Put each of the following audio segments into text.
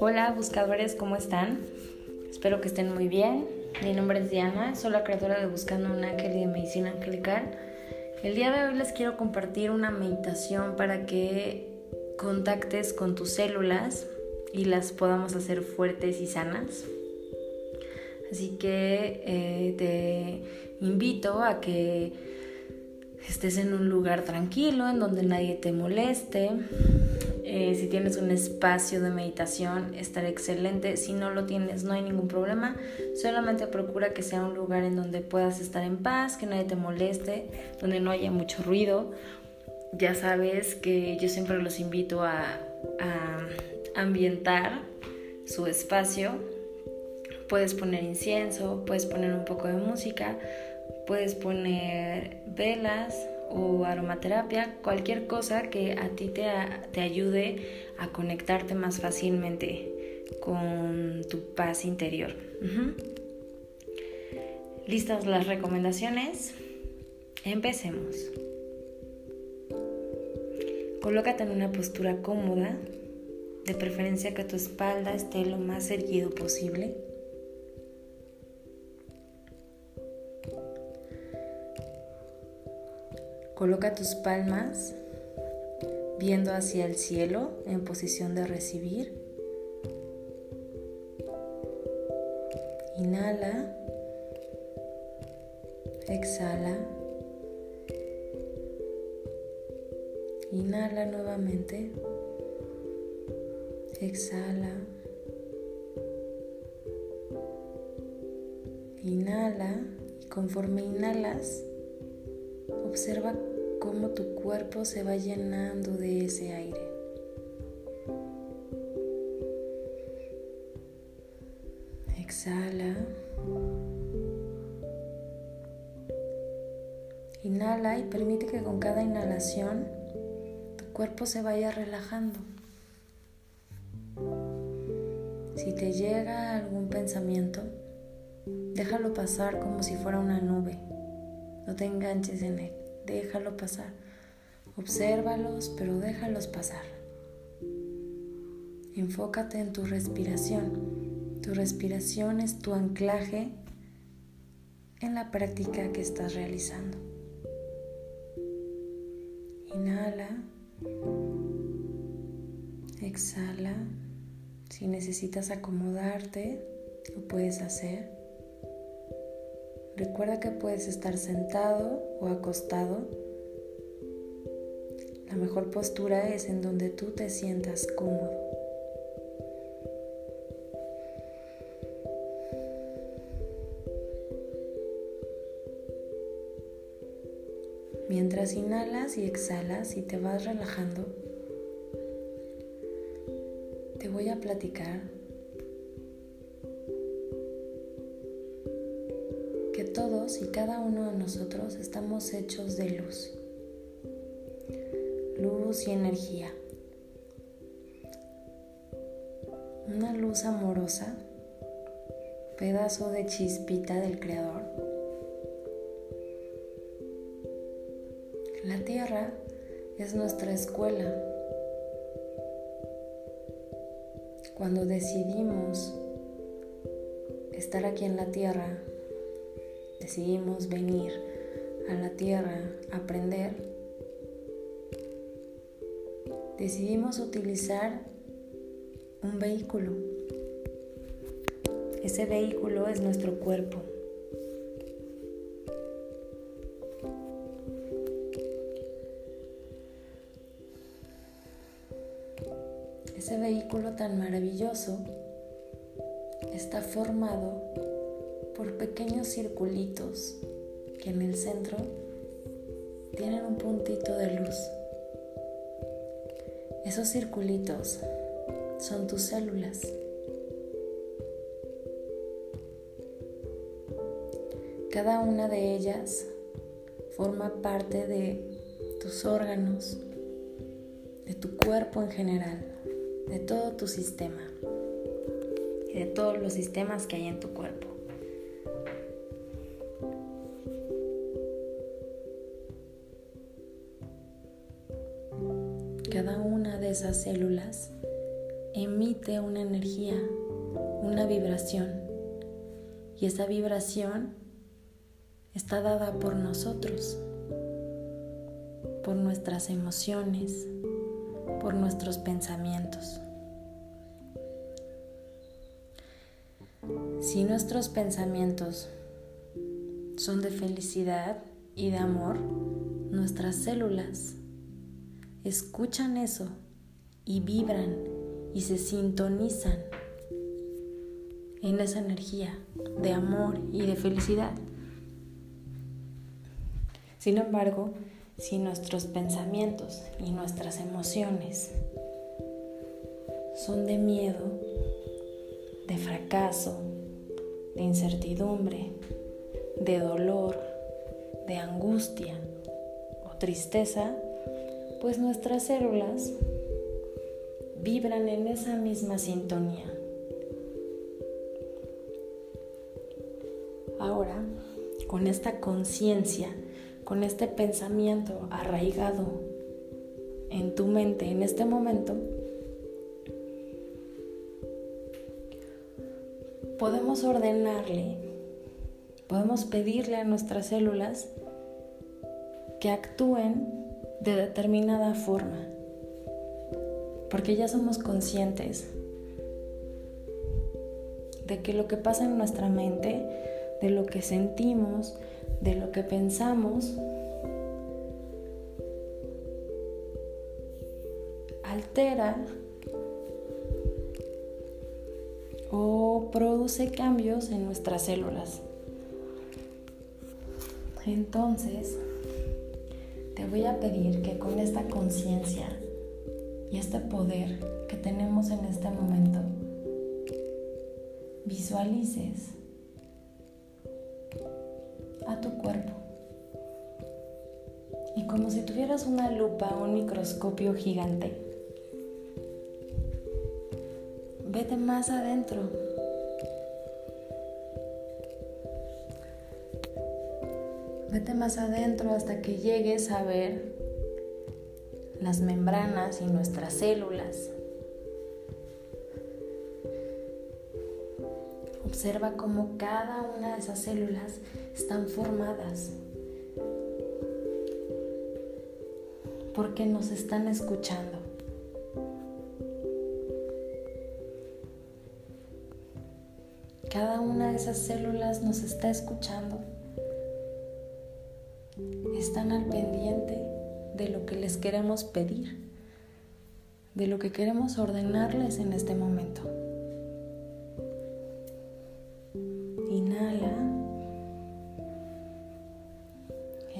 Hola buscadores, ¿cómo están? Espero que estén muy bien. Mi nombre es Diana, soy la creadora de Buscando un Ángel y de Medicina Angelical. El día de hoy les quiero compartir una meditación para que contactes con tus células y las podamos hacer fuertes y sanas. Así que eh, te invito a que estés en un lugar tranquilo, en donde nadie te moleste. Eh, si tienes un espacio de meditación, estará excelente. Si no lo tienes, no hay ningún problema. Solamente procura que sea un lugar en donde puedas estar en paz, que nadie te moleste, donde no haya mucho ruido. Ya sabes que yo siempre los invito a, a ambientar su espacio Puedes poner incienso, puedes poner un poco de música, puedes poner velas o aromaterapia, cualquier cosa que a ti te, te ayude a conectarte más fácilmente con tu paz interior. ¿Listas las recomendaciones? Empecemos. Colócate en una postura cómoda, de preferencia que tu espalda esté lo más erguido posible. Coloca tus palmas viendo hacia el cielo en posición de recibir. Inhala. Exhala. Inhala nuevamente. Exhala. Inhala y conforme inhalas, observa tu cuerpo se va llenando de ese aire. Exhala. Inhala y permite que con cada inhalación tu cuerpo se vaya relajando. Si te llega algún pensamiento, déjalo pasar como si fuera una nube. No te enganches en él déjalo pasar. Obsérvalos, pero déjalos pasar. Enfócate en tu respiración. Tu respiración es tu anclaje en la práctica que estás realizando. Inhala. Exhala. Si necesitas acomodarte, lo puedes hacer. Recuerda que puedes estar sentado o acostado. La mejor postura es en donde tú te sientas cómodo. Mientras inhalas y exhalas y te vas relajando, te voy a platicar y cada uno de nosotros estamos hechos de luz. Luz y energía. Una luz amorosa, pedazo de chispita del Creador. La tierra es nuestra escuela. Cuando decidimos estar aquí en la tierra decidimos venir a la tierra a aprender, decidimos utilizar un vehículo. Ese vehículo es nuestro cuerpo. Ese vehículo tan maravilloso está formado por pequeños circulitos que en el centro tienen un puntito de luz. Esos circulitos son tus células. Cada una de ellas forma parte de tus órganos, de tu cuerpo en general, de todo tu sistema y de todos los sistemas que hay en tu cuerpo. Células emite una energía, una vibración. Y esa vibración está dada por nosotros, por nuestras emociones, por nuestros pensamientos. Si nuestros pensamientos son de felicidad y de amor, nuestras células escuchan eso y vibran y se sintonizan en esa energía de amor y de felicidad. Sin embargo, si nuestros pensamientos y nuestras emociones son de miedo, de fracaso, de incertidumbre, de dolor, de angustia o tristeza, pues nuestras células vibran en esa misma sintonía. Ahora, con esta conciencia, con este pensamiento arraigado en tu mente en este momento, podemos ordenarle, podemos pedirle a nuestras células que actúen de determinada forma, porque ya somos conscientes de que lo que pasa en nuestra mente, de lo que sentimos, de lo que pensamos, altera o produce cambios en nuestras células. Entonces, te voy a pedir que con esta conciencia y este poder que tenemos en este momento, visualices a tu cuerpo. Y como si tuvieras una lupa o un microscopio gigante, Vete más adentro. Vete más adentro hasta que llegues a ver las membranas y nuestras células. Observa cómo cada una de esas células están formadas. Porque nos están escuchando. Cada una de esas células nos está escuchando. Están al pendiente de lo que les queremos pedir, de lo que queremos ordenarles en este momento. Inhala.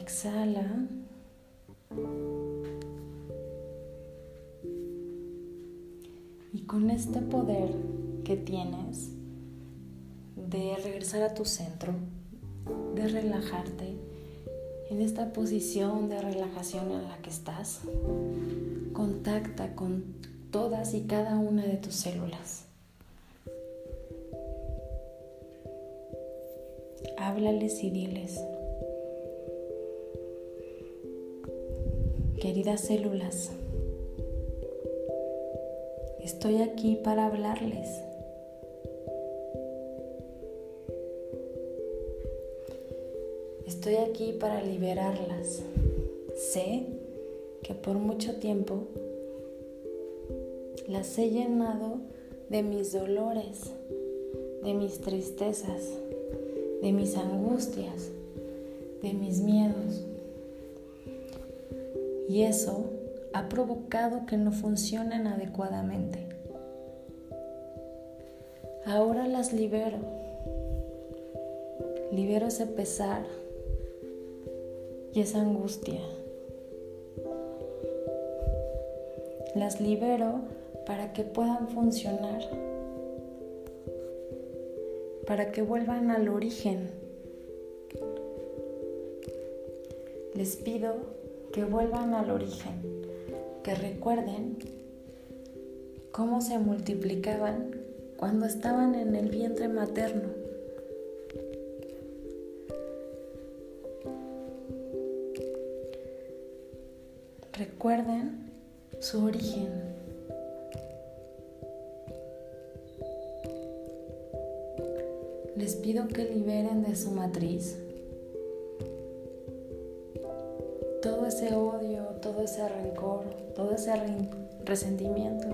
Exhala. Y con este poder que tienes, de regresar a tu centro, de relajarte en esta posición de relajación en la que estás. Contacta con todas y cada una de tus células. Háblales y diles, queridas células, estoy aquí para hablarles. Estoy aquí para liberarlas. Sé que por mucho tiempo las he llenado de mis dolores, de mis tristezas, de mis angustias, de mis miedos. Y eso ha provocado que no funcionen adecuadamente. Ahora las libero. Libero ese pesar, y esa angustia. Las libero para que puedan funcionar, para que vuelvan al origen. Les pido que vuelvan al origen, que recuerden cómo se multiplicaban cuando estaban en el vientre materno. Su origen. Les pido que liberen de su matriz todo ese odio, todo ese rencor, todo ese resentimiento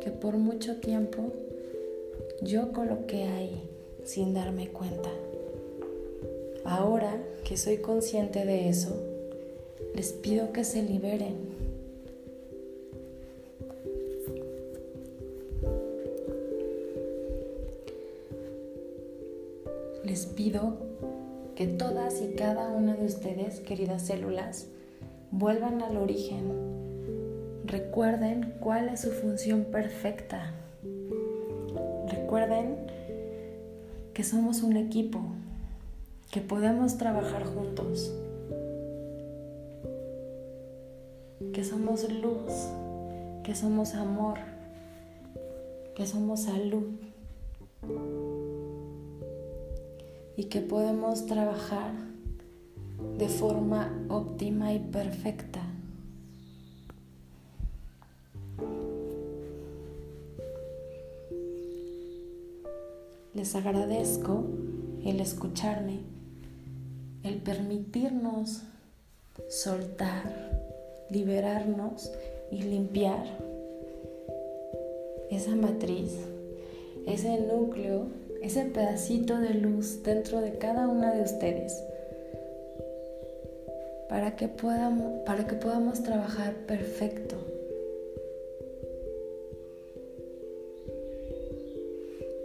que por mucho tiempo yo coloqué ahí sin darme cuenta. Ahora que soy consciente de eso, les pido que se liberen. Queridas células, vuelvan al origen. Recuerden cuál es su función perfecta. Recuerden que somos un equipo, que podemos trabajar juntos, que somos luz, que somos amor, que somos salud y que podemos trabajar de forma óptima y perfecta. Les agradezco el escucharme, el permitirnos soltar, liberarnos y limpiar esa matriz, ese núcleo, ese pedacito de luz dentro de cada una de ustedes para que podamos, para que podamos trabajar perfecto.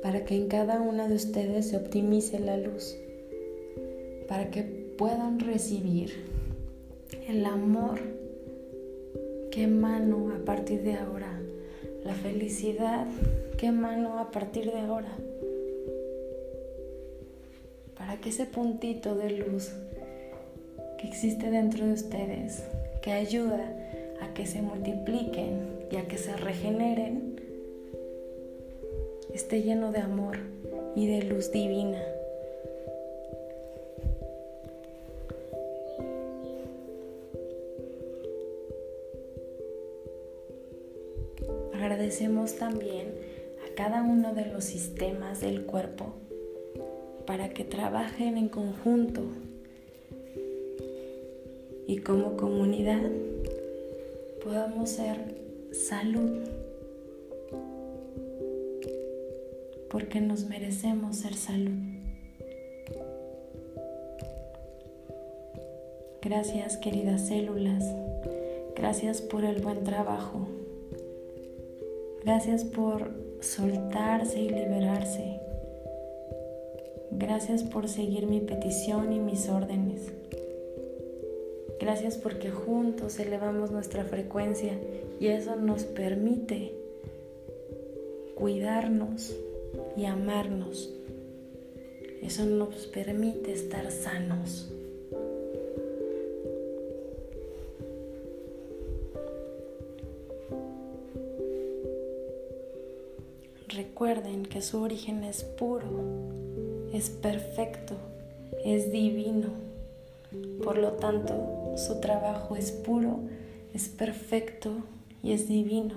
Para que en cada una de ustedes se optimice la luz. Para que puedan recibir el amor que emano a partir de ahora. La felicidad que emano a partir de ahora. Para que ese puntito de luz existe dentro de ustedes, que ayuda a que se multipliquen y a que se regeneren, esté lleno de amor y de luz divina. Agradecemos también a cada uno de los sistemas del cuerpo para que trabajen en conjunto y como comunidad podamos ser salud, porque nos merecemos ser salud. Gracias queridas células, gracias por el buen trabajo, gracias por soltarse y liberarse, gracias por seguir mi petición y mis órdenes. Gracias porque juntos elevamos nuestra frecuencia y eso nos permite cuidarnos y amarnos. Eso nos permite estar sanos. Recuerden que su origen es puro, es perfecto, es divino. Por lo tanto, su trabajo es puro, es perfecto y es divino.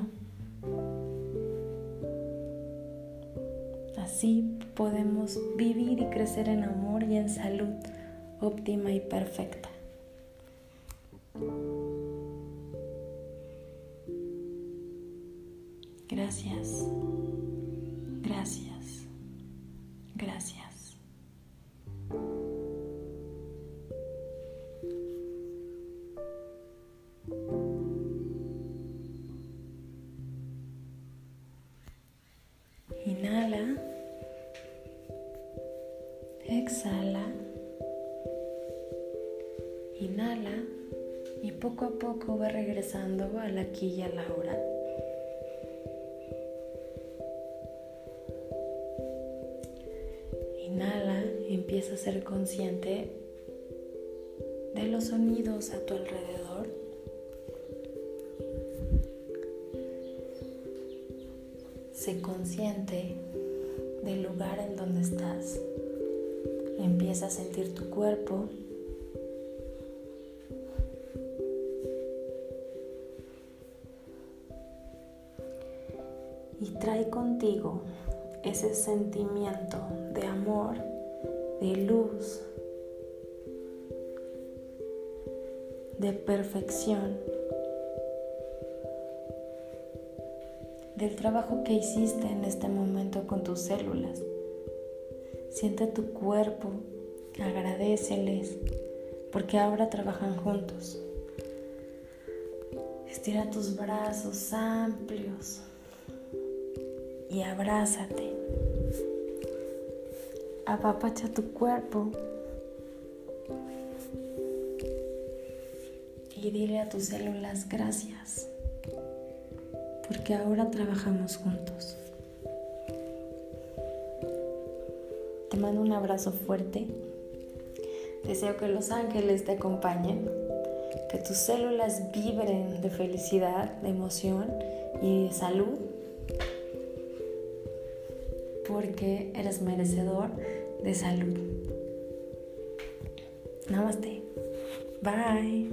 Así podemos vivir y crecer en amor y en salud óptima y perfecta. Gracias, poco a poco va regresando al aquí y a la hora. Inhala empieza a ser consciente de los sonidos a tu alrededor. Sé consciente del lugar en donde estás. Empieza a sentir tu cuerpo. Ese sentimiento de amor, de luz, de perfección, del trabajo que hiciste en este momento con tus células. Siente tu cuerpo, agradeceles, porque ahora trabajan juntos. Estira tus brazos amplios y abrázate. Apapacha tu cuerpo y dile a tus células gracias, porque ahora trabajamos juntos. Te mando un abrazo fuerte. Deseo que los ángeles te acompañen, que tus células vibren de felicidad, de emoción y de salud, porque eres merecedor de salud. Namaste. Bye.